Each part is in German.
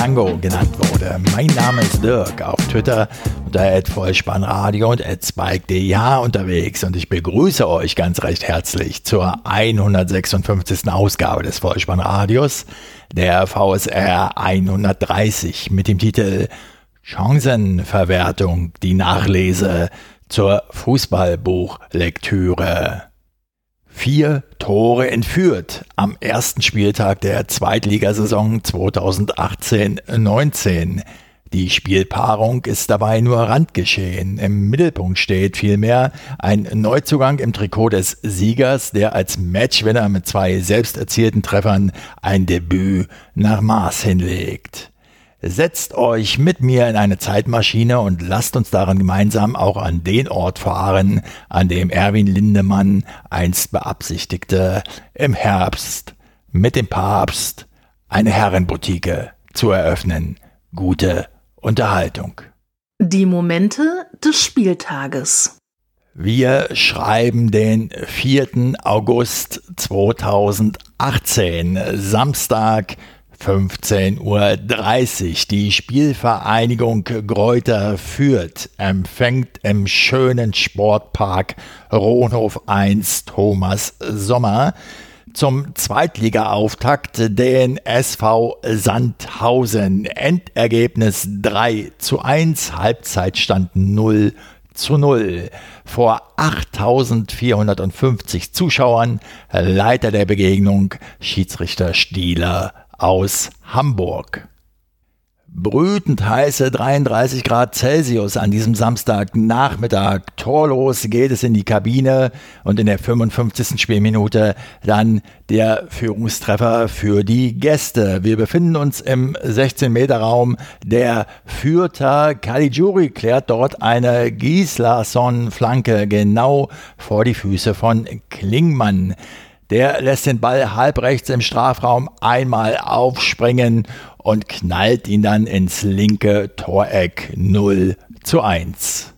Tango genannt wurde. Mein Name ist Dirk, auf Twitter unter Vollspannradio und spike.dh unterwegs und ich begrüße euch ganz recht herzlich zur 156. Ausgabe des Vollspannradios, der VSR 130 mit dem Titel Chancenverwertung, die Nachlese zur Fußballbuchlektüre. Vier Tore entführt am ersten Spieltag der Zweitligasaison 2018-19. Die Spielpaarung ist dabei nur Randgeschehen. Im Mittelpunkt steht vielmehr ein Neuzugang im Trikot des Siegers, der als Matchwinner mit zwei selbst erzielten Treffern ein Debüt nach Maß hinlegt. Setzt euch mit mir in eine Zeitmaschine und lasst uns darin gemeinsam auch an den Ort fahren, an dem Erwin Lindemann einst beabsichtigte, im Herbst mit dem Papst eine Herrenboutique zu eröffnen. Gute Unterhaltung. Die Momente des Spieltages. Wir schreiben den 4. August 2018, Samstag, 15.30 Uhr. Die Spielvereinigung Gräuter Fürth empfängt im schönen Sportpark Rohnhof 1 Thomas Sommer zum Zweitliga-Auftakt den SV Sandhausen. Endergebnis 3 zu 1, Halbzeitstand 0 zu 0. Vor 8450 Zuschauern, Leiter der Begegnung, Schiedsrichter Stieler aus Hamburg. Brütend heiße 33 Grad Celsius an diesem Samstagnachmittag. Torlos geht es in die Kabine und in der 55. Spielminute dann der Führungstreffer für die Gäste. Wir befinden uns im 16-Meter-Raum. Der Fürther Caligiuri klärt dort eine Gislason-Flanke genau vor die Füße von Klingmann. Der lässt den Ball halb rechts im Strafraum einmal aufspringen und knallt ihn dann ins linke Toreck 0 zu 1.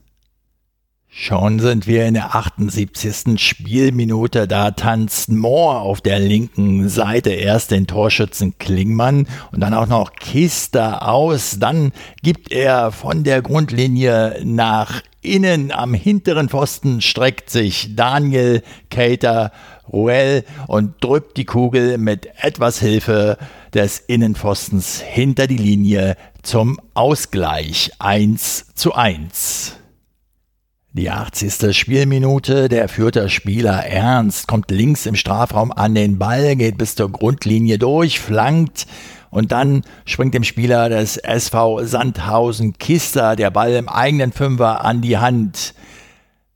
Schon sind wir in der 78. Spielminute, da tanzt Moore auf der linken Seite erst den Torschützen Klingmann und dann auch noch Kister aus. Dann gibt er von der Grundlinie nach innen am hinteren Pfosten streckt sich Daniel Cater Ruel und drückt die Kugel mit etwas Hilfe des Innenpfostens hinter die Linie zum Ausgleich 1 zu 1. Die 80. Spielminute, der Fürther Spieler Ernst kommt links im Strafraum an den Ball, geht bis zur Grundlinie durch, flankt und dann springt dem Spieler des SV Sandhausen Kister der Ball im eigenen Fünfer an die Hand.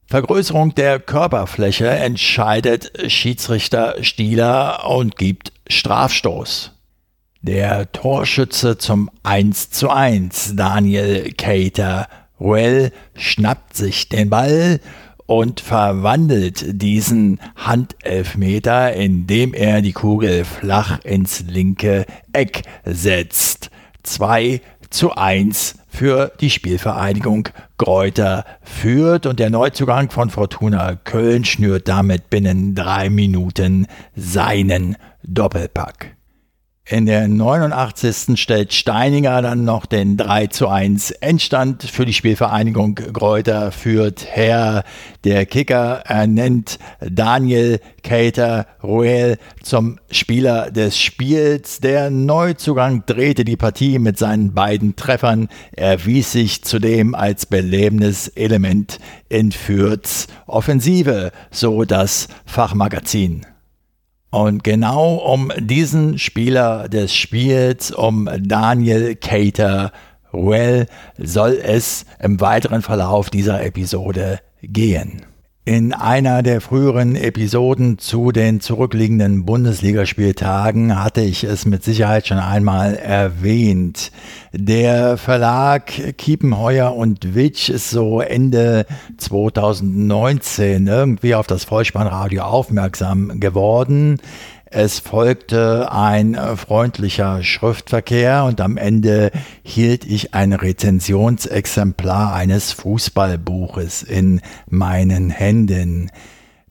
Vergrößerung der Körperfläche entscheidet Schiedsrichter Stieler und gibt Strafstoß. Der Torschütze zum 1 zu 1, Daniel Cater Ruel, schnappt sich den Ball und verwandelt diesen Handelfmeter, indem er die Kugel flach ins linke Eck setzt. 2 zu 1 für die Spielvereinigung Gräuter führt und der Neuzugang von Fortuna Köln schnürt damit binnen drei Minuten seinen Doppelpack. In der 89. stellt Steininger dann noch den 3 zu 1 Endstand für die Spielvereinigung Gräuter führt her. Der Kicker ernennt Daniel Cater Ruel zum Spieler des Spiels. Der Neuzugang drehte die Partie mit seinen beiden Treffern, erwies sich zudem als belebendes Element in Fürths Offensive, so das Fachmagazin. Und genau um diesen Spieler des Spiels, um Daniel Cater Ruel, soll es im weiteren Verlauf dieser Episode gehen. In einer der früheren Episoden zu den zurückliegenden Bundesligaspieltagen hatte ich es mit Sicherheit schon einmal erwähnt. Der Verlag Kiepenheuer und Witsch ist so Ende 2019 irgendwie auf das Vollspannradio aufmerksam geworden. Es folgte ein äh, freundlicher Schriftverkehr und am Ende hielt ich ein Rezensionsexemplar eines Fußballbuches in meinen Händen.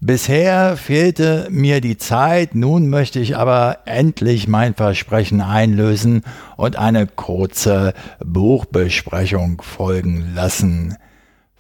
Bisher fehlte mir die Zeit, nun möchte ich aber endlich mein Versprechen einlösen und eine kurze Buchbesprechung folgen lassen.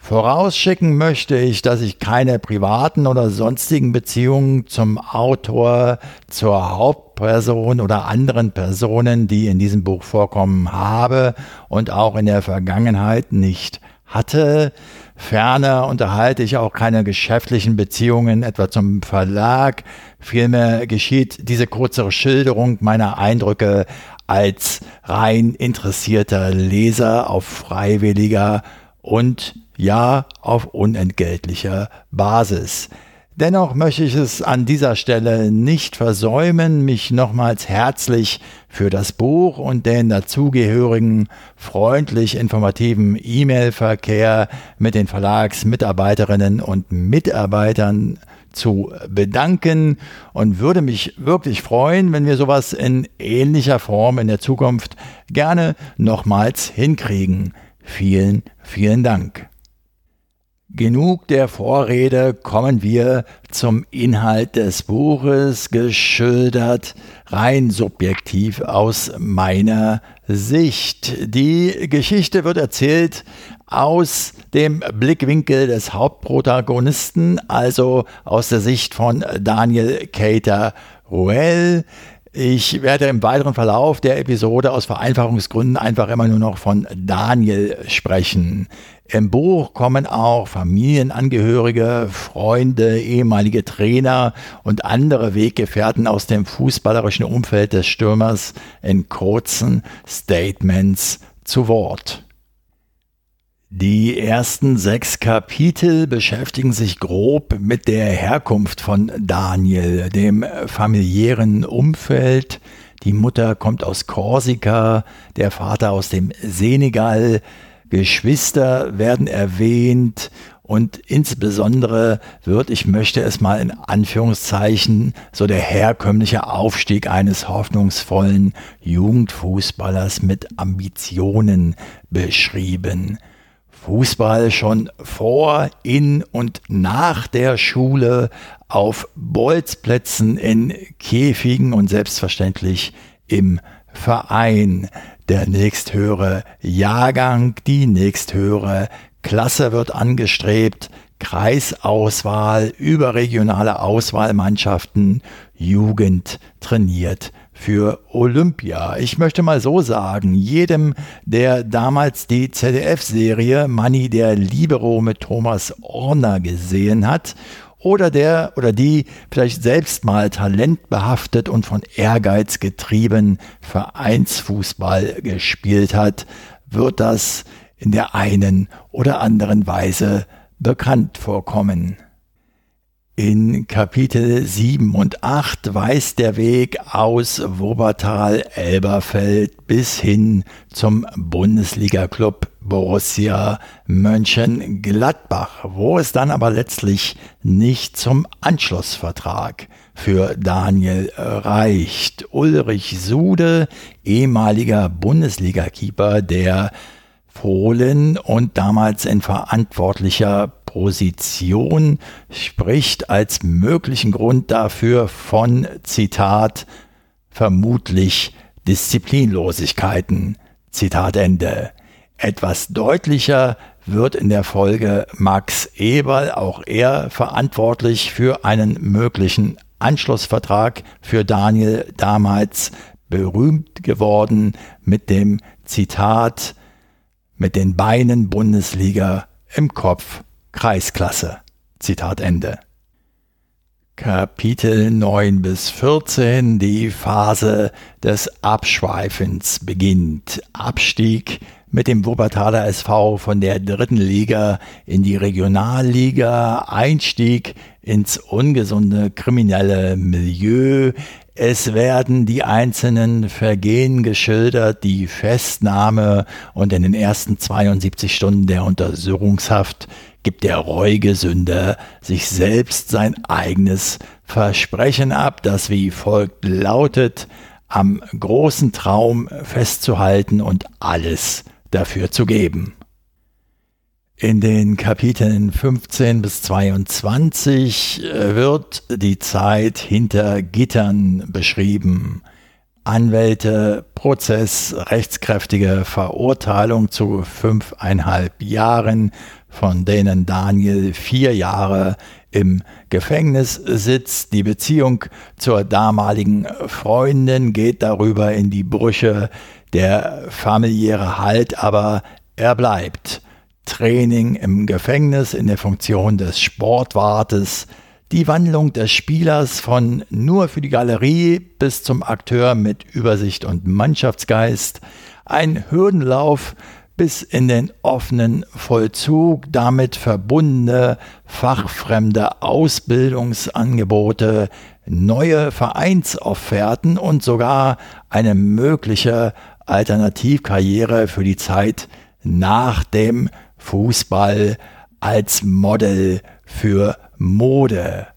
Vorausschicken möchte ich, dass ich keine privaten oder sonstigen Beziehungen zum Autor, zur Hauptperson oder anderen Personen, die in diesem Buch vorkommen, habe und auch in der Vergangenheit nicht hatte. Ferner unterhalte ich auch keine geschäftlichen Beziehungen, etwa zum Verlag. Vielmehr geschieht diese kurze Schilderung meiner Eindrücke als rein interessierter Leser auf freiwilliger und ja auf unentgeltlicher Basis. Dennoch möchte ich es an dieser Stelle nicht versäumen, mich nochmals herzlich für das Buch und den dazugehörigen freundlich informativen E-Mail-Verkehr mit den Verlagsmitarbeiterinnen und Mitarbeitern zu bedanken und würde mich wirklich freuen, wenn wir sowas in ähnlicher Form in der Zukunft gerne nochmals hinkriegen. Vielen, vielen Dank. Genug der Vorrede, kommen wir zum Inhalt des Buches, geschildert rein subjektiv aus meiner Sicht. Die Geschichte wird erzählt aus dem Blickwinkel des Hauptprotagonisten, also aus der Sicht von Daniel Cater Ruel. Ich werde im weiteren Verlauf der Episode aus Vereinfachungsgründen einfach immer nur noch von Daniel sprechen. Im Buch kommen auch Familienangehörige, Freunde, ehemalige Trainer und andere Weggefährten aus dem fußballerischen Umfeld des Stürmers in kurzen Statements zu Wort. Die ersten sechs Kapitel beschäftigen sich grob mit der Herkunft von Daniel, dem familiären Umfeld. Die Mutter kommt aus Korsika, der Vater aus dem Senegal, Geschwister werden erwähnt und insbesondere wird, ich möchte es mal in Anführungszeichen, so der herkömmliche Aufstieg eines hoffnungsvollen Jugendfußballers mit Ambitionen beschrieben. Fußball schon vor, in und nach der Schule, auf Bolzplätzen, in Käfigen und selbstverständlich im Verein. Der nächsthöhere Jahrgang, die nächsthöhere Klasse wird angestrebt, Kreisauswahl, überregionale Auswahlmannschaften, Jugend trainiert für Olympia. Ich möchte mal so sagen, jedem, der damals die ZDF-Serie Money der Libero mit Thomas Orner gesehen hat oder der oder die vielleicht selbst mal talentbehaftet und von Ehrgeiz getrieben Vereinsfußball gespielt hat, wird das in der einen oder anderen Weise bekannt vorkommen. In Kapitel 7 und 8 weist der Weg aus Wuppertal-Elberfeld bis hin zum Bundesliga-Club Borussia Mönchengladbach, wo es dann aber letztlich nicht zum Anschlussvertrag für Daniel reicht. Ulrich Sude, ehemaliger Bundesliga-Keeper der Fohlen und damals in verantwortlicher Position spricht als möglichen Grund dafür von, Zitat, vermutlich Disziplinlosigkeiten. Zitat Ende. Etwas deutlicher wird in der Folge Max Eberl, auch er verantwortlich für einen möglichen Anschlussvertrag für Daniel damals berühmt geworden mit dem Zitat mit den Beinen Bundesliga im Kopf Kreisklasse. Zitat Ende. Kapitel 9 bis 14 Die Phase des Abschweifens beginnt. Abstieg mit dem Wuppertaler SV von der dritten Liga in die Regionalliga, Einstieg ins ungesunde kriminelle Milieu, es werden die einzelnen Vergehen geschildert, die Festnahme und in den ersten 72 Stunden der Untersuchungshaft gibt der reuige Sünder sich selbst sein eigenes Versprechen ab, das wie folgt lautet, am großen Traum festzuhalten und alles dafür zu geben. In den Kapiteln 15 bis 22 äh, wird die Zeit hinter Gittern beschrieben. Anwälte, Prozess, rechtskräftige Verurteilung zu fünfeinhalb Jahren, von denen Daniel vier Jahre im Gefängnis sitzt. Die Beziehung zur damaligen Freundin geht darüber in die Brüche. Der familiäre Halt aber er bleibt. Training im Gefängnis in der Funktion des Sportwartes, die Wandlung des Spielers von nur für die Galerie bis zum Akteur mit Übersicht und Mannschaftsgeist, ein Hürdenlauf bis in den offenen Vollzug, damit verbundene fachfremde Ausbildungsangebote, neue Vereinsofferten und sogar eine mögliche Alternativkarriere für die Zeit nach dem Fußball als Model für Mode.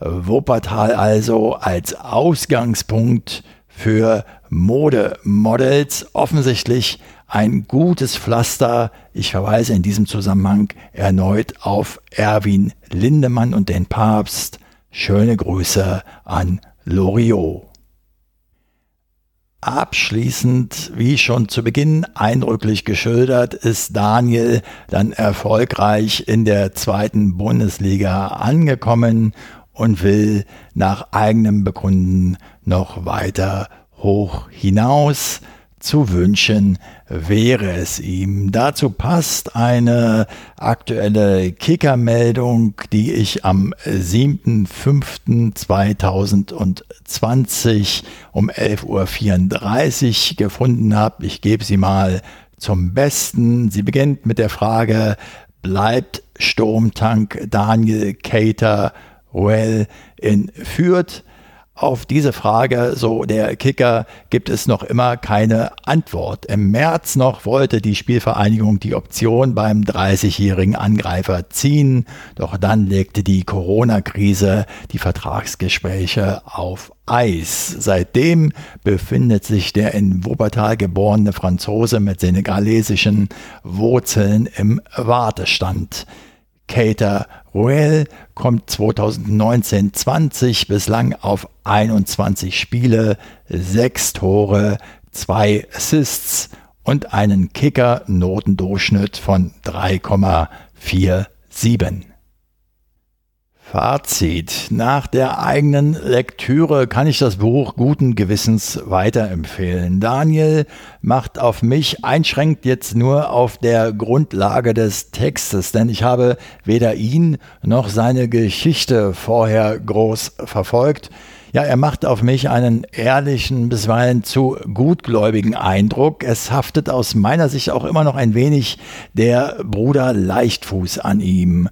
Wuppertal also als Ausgangspunkt für Modemodels offensichtlich ein gutes Pflaster. Ich verweise in diesem Zusammenhang erneut auf Erwin Lindemann und den Papst. Schöne Grüße an Loriot. Abschließend, wie schon zu Beginn eindrücklich geschildert, ist Daniel dann erfolgreich in der zweiten Bundesliga angekommen und will nach eigenem Bekunden noch weiter hoch hinaus zu wünschen wäre es ihm. Dazu passt eine aktuelle Kickermeldung, die ich am 7.5.2020 um 11.34 Uhr gefunden habe. Ich gebe sie mal zum Besten. Sie beginnt mit der Frage, bleibt Sturmtank Daniel Cater well in Fürth? Auf diese Frage, so der Kicker, gibt es noch immer keine Antwort. Im März noch wollte die Spielvereinigung die Option beim 30-jährigen Angreifer ziehen, doch dann legte die Corona-Krise die Vertragsgespräche auf Eis. Seitdem befindet sich der in Wuppertal geborene Franzose mit senegalesischen Wurzeln im Wartestand. Cater Ruel kommt 2019-20 bislang auf 21 Spiele, 6 Tore, 2 Assists und einen Kicker-Notendurchschnitt von 3,47. Fazit. Nach der eigenen Lektüre kann ich das Buch guten Gewissens weiterempfehlen. Daniel macht auf mich, einschränkt jetzt nur auf der Grundlage des Textes, denn ich habe weder ihn noch seine Geschichte vorher groß verfolgt. Ja, er macht auf mich einen ehrlichen, bisweilen zu gutgläubigen Eindruck. Es haftet aus meiner Sicht auch immer noch ein wenig der Bruder Leichtfuß an ihm.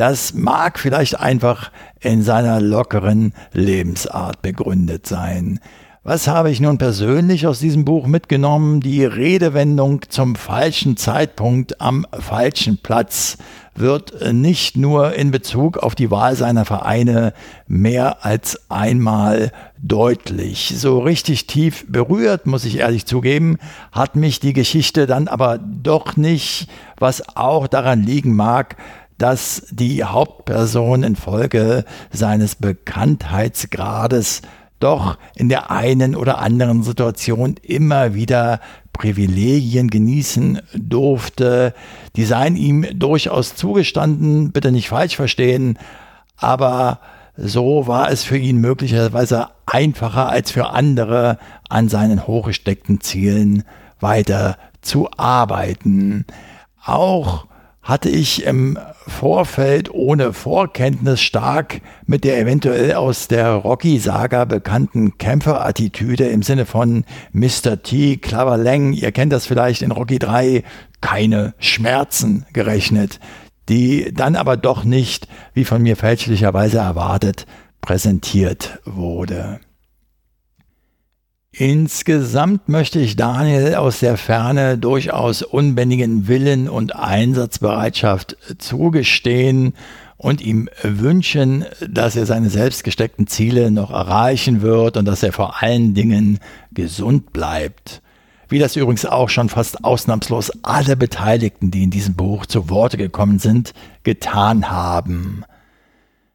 Das mag vielleicht einfach in seiner lockeren Lebensart begründet sein. Was habe ich nun persönlich aus diesem Buch mitgenommen? Die Redewendung zum falschen Zeitpunkt am falschen Platz wird nicht nur in Bezug auf die Wahl seiner Vereine mehr als einmal deutlich. So richtig tief berührt, muss ich ehrlich zugeben, hat mich die Geschichte dann aber doch nicht, was auch daran liegen mag, dass die Hauptperson infolge seines Bekanntheitsgrades doch in der einen oder anderen Situation immer wieder Privilegien genießen durfte. Die seien ihm durchaus zugestanden, bitte nicht falsch verstehen, aber so war es für ihn möglicherweise einfacher als für andere, an seinen hochgesteckten Zielen weiter zu arbeiten. Auch hatte ich im Vorfeld ohne Vorkenntnis stark mit der eventuell aus der Rocky-Saga bekannten Kämpferattitüde im Sinne von Mr. T, Clever Lang, ihr kennt das vielleicht in Rocky 3, keine Schmerzen gerechnet, die dann aber doch nicht, wie von mir fälschlicherweise erwartet, präsentiert wurde. Insgesamt möchte ich Daniel aus der Ferne durchaus unbändigen Willen und Einsatzbereitschaft zugestehen und ihm wünschen, dass er seine selbst gesteckten Ziele noch erreichen wird und dass er vor allen Dingen gesund bleibt. Wie das übrigens auch schon fast ausnahmslos alle Beteiligten, die in diesem Buch zu Worte gekommen sind, getan haben.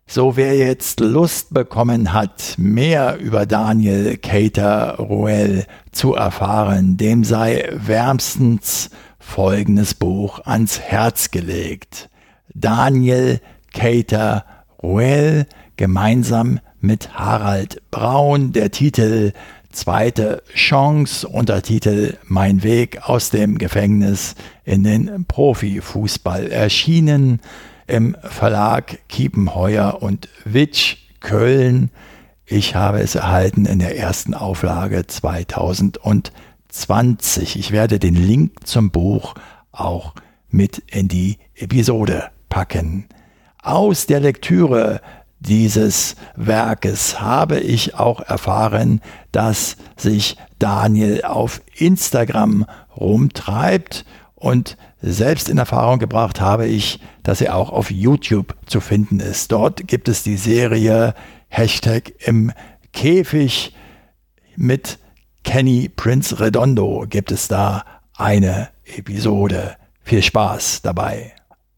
So wer jetzt Lust bekommen hat, mehr über Daniel Cater Ruel zu erfahren, dem sei wärmstens folgendes Buch ans Herz gelegt. Daniel Cater Ruel gemeinsam mit Harald Braun, der Titel Zweite Chance, Untertitel Mein Weg aus dem Gefängnis in den Profifußball erschienen im Verlag Kiepenheuer und Witsch Köln. Ich habe es erhalten in der ersten Auflage 2020. Ich werde den Link zum Buch auch mit in die Episode packen. Aus der Lektüre dieses Werkes habe ich auch erfahren, dass sich Daniel auf Instagram rumtreibt und selbst in Erfahrung gebracht habe ich, dass er auch auf YouTube zu finden ist. Dort gibt es die Serie Hashtag im Käfig mit Kenny Prince Redondo gibt es da eine Episode. Viel Spaß dabei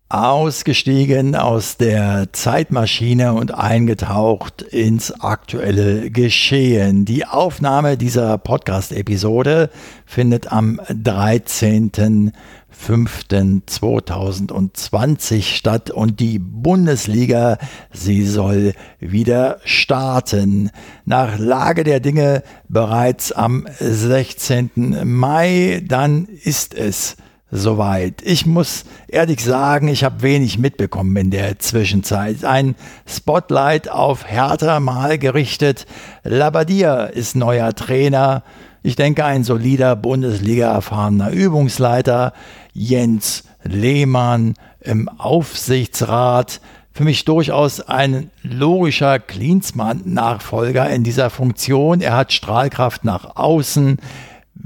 ausgestiegen aus der Zeitmaschine und eingetaucht ins aktuelle Geschehen. Die Aufnahme dieser Podcast-Episode findet am 13.05.2020 statt und die Bundesliga, sie soll wieder starten. Nach Lage der Dinge bereits am 16. Mai, dann ist es soweit. Ich muss ehrlich sagen, ich habe wenig mitbekommen in der Zwischenzeit. Ein Spotlight auf Hertha mal gerichtet. Labadia ist neuer Trainer. Ich denke, ein solider Bundesliga-erfahrener Übungsleiter. Jens Lehmann im Aufsichtsrat. Für mich durchaus ein logischer Klinsmann-Nachfolger in dieser Funktion. Er hat Strahlkraft nach außen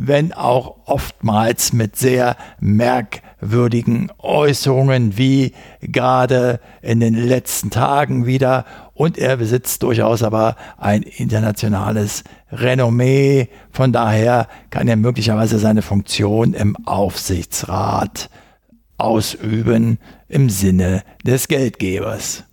wenn auch oftmals mit sehr merkwürdigen Äußerungen, wie gerade in den letzten Tagen wieder. Und er besitzt durchaus aber ein internationales Renommee. Von daher kann er möglicherweise seine Funktion im Aufsichtsrat ausüben im Sinne des Geldgebers.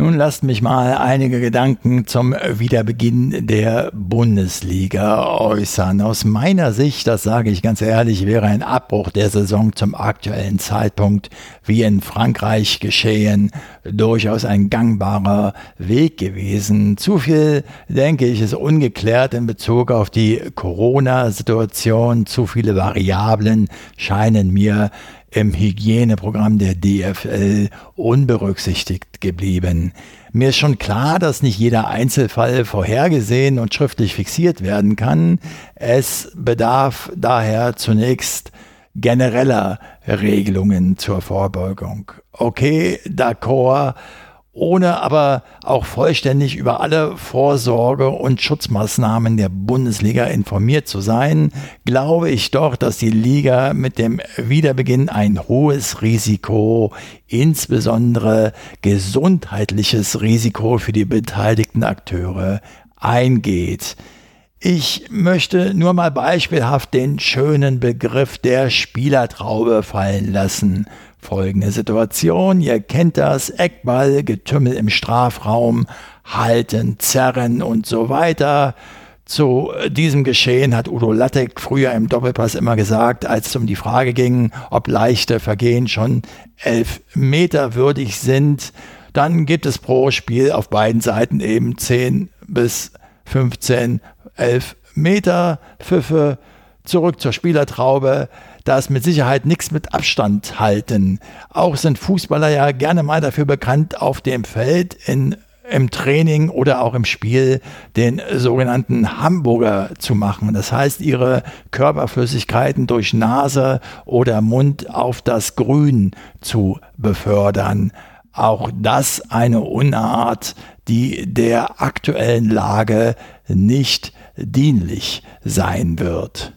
Nun lasst mich mal einige Gedanken zum Wiederbeginn der Bundesliga äußern. Aus meiner Sicht, das sage ich ganz ehrlich, wäre ein Abbruch der Saison zum aktuellen Zeitpunkt, wie in Frankreich geschehen, durchaus ein gangbarer Weg gewesen. Zu viel, denke ich, ist ungeklärt in Bezug auf die Corona-Situation. Zu viele Variablen scheinen mir im Hygieneprogramm der DFL unberücksichtigt geblieben. Mir ist schon klar, dass nicht jeder Einzelfall vorhergesehen und schriftlich fixiert werden kann. Es bedarf daher zunächst genereller Regelungen zur Vorbeugung. Okay, d'accord ohne aber auch vollständig über alle Vorsorge- und Schutzmaßnahmen der Bundesliga informiert zu sein, glaube ich doch, dass die Liga mit dem Wiederbeginn ein hohes Risiko, insbesondere gesundheitliches Risiko für die beteiligten Akteure eingeht. Ich möchte nur mal beispielhaft den schönen Begriff der Spielertraube fallen lassen folgende Situation. Ihr kennt das, Eckball, Getümmel im Strafraum, halten, zerren und so weiter. Zu diesem Geschehen hat Udo Lattek früher im Doppelpass immer gesagt, als es um die Frage ging, ob leichte Vergehen schon elf Meter würdig sind, dann gibt es pro Spiel auf beiden Seiten eben 10 bis 15, 11 Meter Pfiffe. Zurück zur Spielertraube da ist mit Sicherheit nichts mit Abstand halten. Auch sind Fußballer ja gerne mal dafür bekannt, auf dem Feld in im Training oder auch im Spiel den sogenannten Hamburger zu machen. Das heißt, ihre Körperflüssigkeiten durch Nase oder Mund auf das Grün zu befördern. Auch das eine Unart, die der aktuellen Lage nicht dienlich sein wird.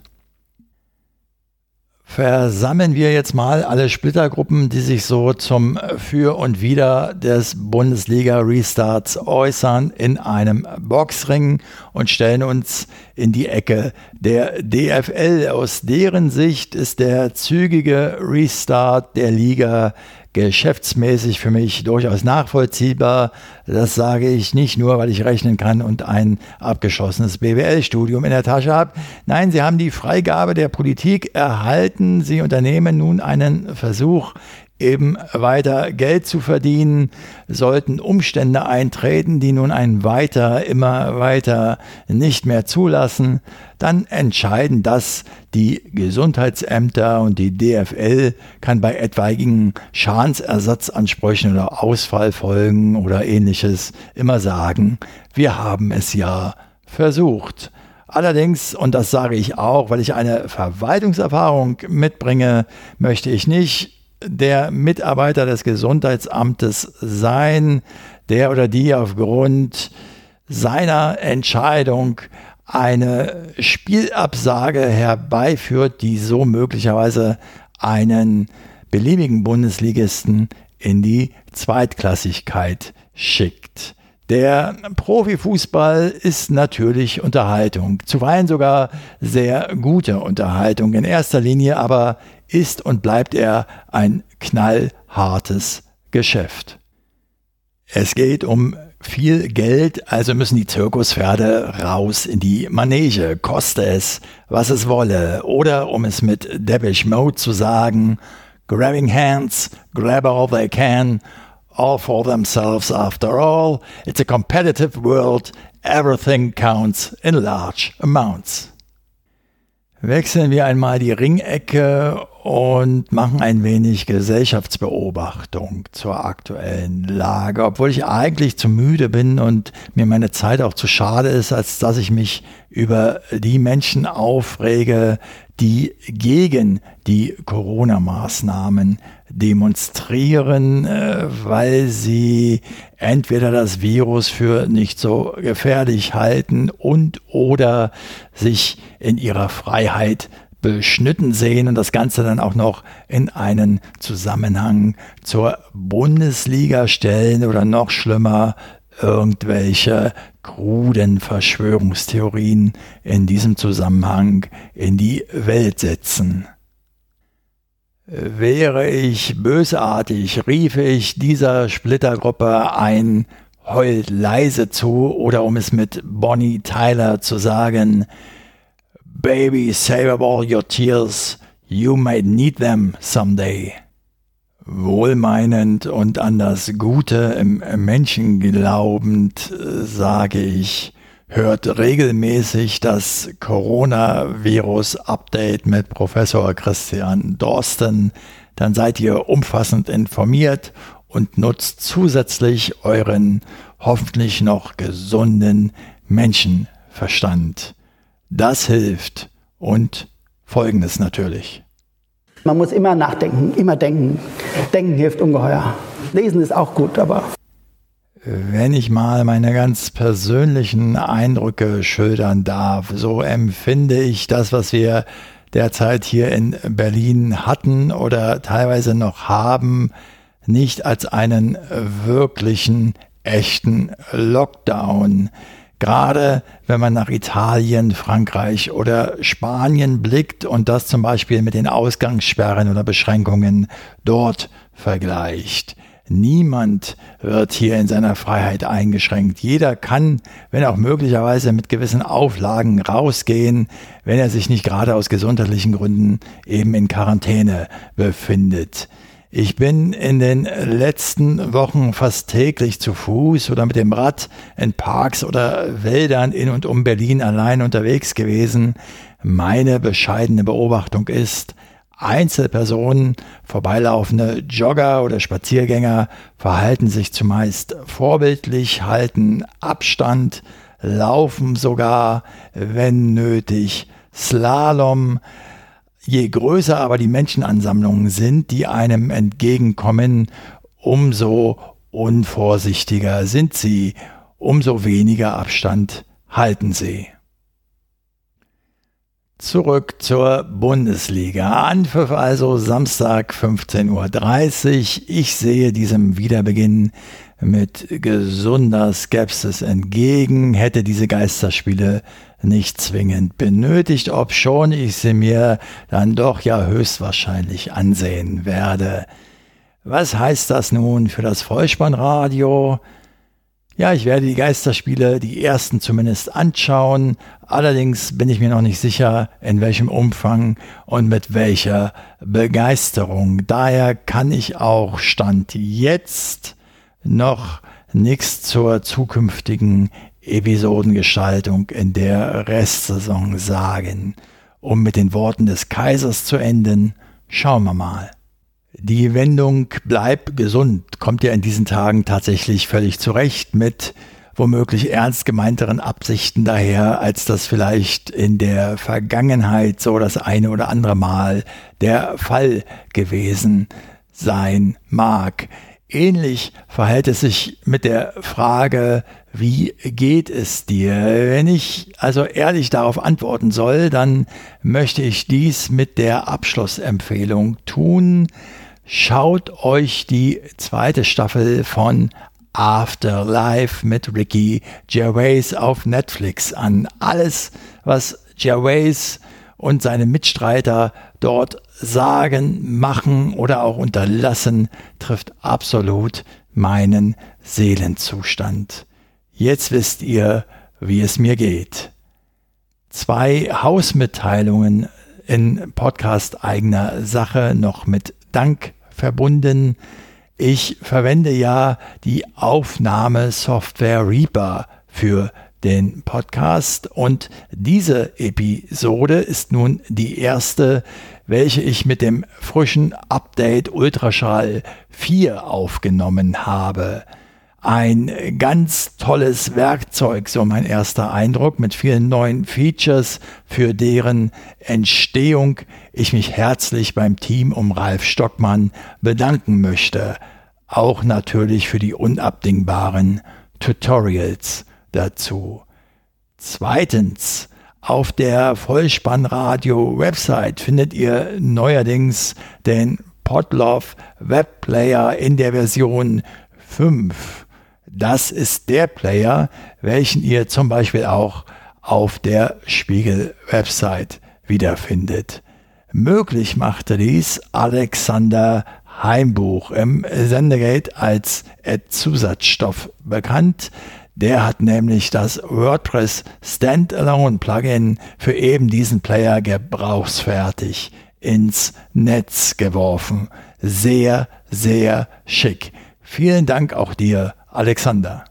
Versammeln wir jetzt mal alle Splittergruppen, die sich so zum Für und Wider des Bundesliga-Restarts äußern, in einem Boxring und stellen uns in die Ecke der DFL. Aus deren Sicht ist der zügige Restart der Liga geschäftsmäßig für mich durchaus nachvollziehbar. Das sage ich nicht nur, weil ich rechnen kann und ein abgeschlossenes BWL-Studium in der Tasche habe. Nein, sie haben die Freigabe der Politik erhalten. Sie unternehmen nun einen Versuch, eben weiter Geld zu verdienen, sollten Umstände eintreten, die nun ein weiter, immer weiter nicht mehr zulassen, dann entscheiden das die Gesundheitsämter und die DFL kann bei etwaigen Schadensersatzansprüchen oder Ausfallfolgen oder ähnliches immer sagen, wir haben es ja versucht. Allerdings, und das sage ich auch, weil ich eine Verwaltungserfahrung mitbringe, möchte ich nicht der Mitarbeiter des Gesundheitsamtes sein, der oder die aufgrund seiner Entscheidung eine Spielabsage herbeiführt, die so möglicherweise einen beliebigen Bundesligisten in die Zweitklassigkeit schickt. Der Profifußball ist natürlich Unterhaltung, zuweilen sogar sehr gute Unterhaltung. In erster Linie aber ist und bleibt er ein knallhartes Geschäft. Es geht um viel Geld, also müssen die Zirkuspferde raus in die Manege, koste es, was es wolle. Oder um es mit Devish Mode zu sagen, grabbing hands, grab all they can, all for themselves after all. It's a competitive world, everything counts in large amounts. Wechseln wir einmal die Ringecke und machen ein wenig Gesellschaftsbeobachtung zur aktuellen Lage, obwohl ich eigentlich zu müde bin und mir meine Zeit auch zu schade ist, als dass ich mich über die Menschen aufrege, die gegen die Corona-Maßnahmen demonstrieren, äh, weil sie entweder das Virus für nicht so gefährlich halten und oder sich in ihrer Freiheit beschnitten sehen und das Ganze dann auch noch in einen Zusammenhang zur Bundesliga stellen oder noch schlimmer irgendwelche kruden Verschwörungstheorien in diesem Zusammenhang in die Welt setzen. Wäre ich bösartig, riefe ich dieser Splittergruppe ein Heult leise zu oder um es mit Bonnie Tyler zu sagen, Baby, save up all your tears, you might need them someday. Wohlmeinend und an das Gute im Menschen glaubend äh, sage ich, hört regelmäßig das Coronavirus-Update mit Professor Christian Dorsten. Dann seid ihr umfassend informiert und nutzt zusätzlich euren hoffentlich noch gesunden Menschenverstand. Das hilft und folgendes natürlich. Man muss immer nachdenken, immer denken. Denken hilft ungeheuer. Lesen ist auch gut, aber wenn ich mal meine ganz persönlichen Eindrücke schildern darf, so empfinde ich das, was wir derzeit hier in Berlin hatten oder teilweise noch haben, nicht als einen wirklichen, echten Lockdown. Gerade wenn man nach Italien, Frankreich oder Spanien blickt und das zum Beispiel mit den Ausgangssperren oder Beschränkungen dort vergleicht. Niemand wird hier in seiner Freiheit eingeschränkt. Jeder kann, wenn auch möglicherweise mit gewissen Auflagen, rausgehen, wenn er sich nicht gerade aus gesundheitlichen Gründen eben in Quarantäne befindet. Ich bin in den letzten Wochen fast täglich zu Fuß oder mit dem Rad in Parks oder Wäldern in und um Berlin allein unterwegs gewesen. Meine bescheidene Beobachtung ist, Einzelpersonen, vorbeilaufende Jogger oder Spaziergänger verhalten sich zumeist vorbildlich, halten Abstand, laufen sogar, wenn nötig, Slalom. Je größer aber die Menschenansammlungen sind, die einem entgegenkommen, umso unvorsichtiger sind sie, umso weniger Abstand halten sie. Zurück zur Bundesliga. Anpfiff also Samstag 15.30 Uhr. Ich sehe diesem Wiederbeginn mit gesunder Skepsis entgegen, hätte diese Geisterspiele nicht zwingend benötigt, obschon ich sie mir dann doch ja höchstwahrscheinlich ansehen werde. Was heißt das nun für das Vollspannradio? Ja, ich werde die Geisterspiele, die ersten zumindest anschauen. Allerdings bin ich mir noch nicht sicher, in welchem Umfang und mit welcher Begeisterung. Daher kann ich auch Stand jetzt noch nichts zur zukünftigen Episodengestaltung in der Restsaison sagen. Um mit den Worten des Kaisers zu enden, schauen wir mal. Die Wendung bleib gesund kommt ja in diesen Tagen tatsächlich völlig zurecht mit womöglich ernst gemeinteren Absichten daher, als das vielleicht in der Vergangenheit so das eine oder andere Mal der Fall gewesen sein mag. Ähnlich verhält es sich mit der Frage, wie geht es dir? Wenn ich also ehrlich darauf antworten soll, dann möchte ich dies mit der Abschlussempfehlung tun, Schaut euch die zweite Staffel von Afterlife mit Ricky Gervais auf Netflix an. Alles, was Gervais und seine Mitstreiter dort sagen, machen oder auch unterlassen, trifft absolut meinen Seelenzustand. Jetzt wisst ihr, wie es mir geht. Zwei Hausmitteilungen in Podcast eigener Sache noch mit Dank verbunden. Ich verwende ja die Aufnahmesoftware Reaper für den Podcast und diese Episode ist nun die erste, welche ich mit dem frischen Update Ultraschall 4 aufgenommen habe ein ganz tolles Werkzeug, so mein erster Eindruck, mit vielen neuen Features, für deren Entstehung ich mich herzlich beim Team um Ralf Stockmann bedanken möchte. Auch natürlich für die unabdingbaren Tutorials dazu. Zweitens, auf der Vollspannradio-Website findet ihr neuerdings den Podlove Webplayer in der Version 5. Das ist der Player, welchen ihr zum Beispiel auch auf der Spiegel-Website wiederfindet. Möglich machte dies Alexander Heimbuch im Sendegate als Zusatzstoff bekannt. Der hat nämlich das WordPress Standalone Plugin für eben diesen Player gebrauchsfertig ins Netz geworfen. Sehr, sehr schick. Vielen Dank auch dir, Alexander.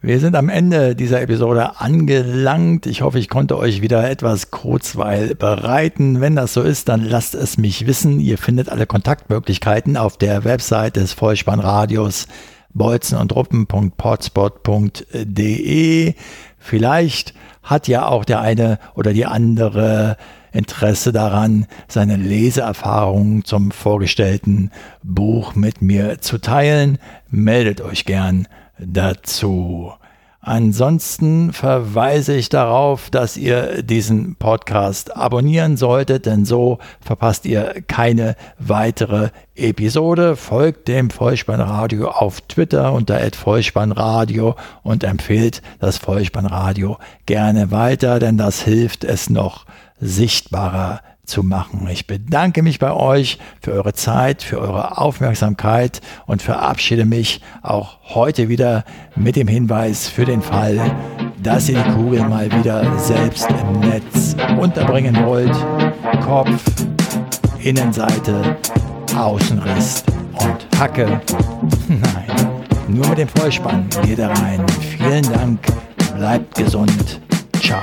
Wir sind am Ende dieser Episode angelangt. Ich hoffe, ich konnte euch wieder etwas Kurzweil bereiten. Wenn das so ist, dann lasst es mich wissen. Ihr findet alle Kontaktmöglichkeiten auf der Website des Vollspannradios bolzenundruppen.potspot.de. Vielleicht hat ja auch der eine oder die andere Interesse daran, seine Leseerfahrungen zum vorgestellten Buch mit mir zu teilen, meldet euch gern dazu. Ansonsten verweise ich darauf, dass ihr diesen Podcast abonnieren solltet, denn so verpasst ihr keine weitere Episode. Folgt dem Vollspannradio auf Twitter unter Vollspannradio und empfehlt das Vollspannradio gerne weiter, denn das hilft es noch sichtbarer zu machen. Ich bedanke mich bei euch für eure Zeit, für eure Aufmerksamkeit und verabschiede mich auch heute wieder mit dem Hinweis für den Fall, dass ihr die Kugel mal wieder selbst im Netz unterbringen wollt. Kopf, Innenseite, Außenriss und Hacke. Nein, nur mit dem Vollspann geht er rein. Vielen Dank, bleibt gesund. Ciao.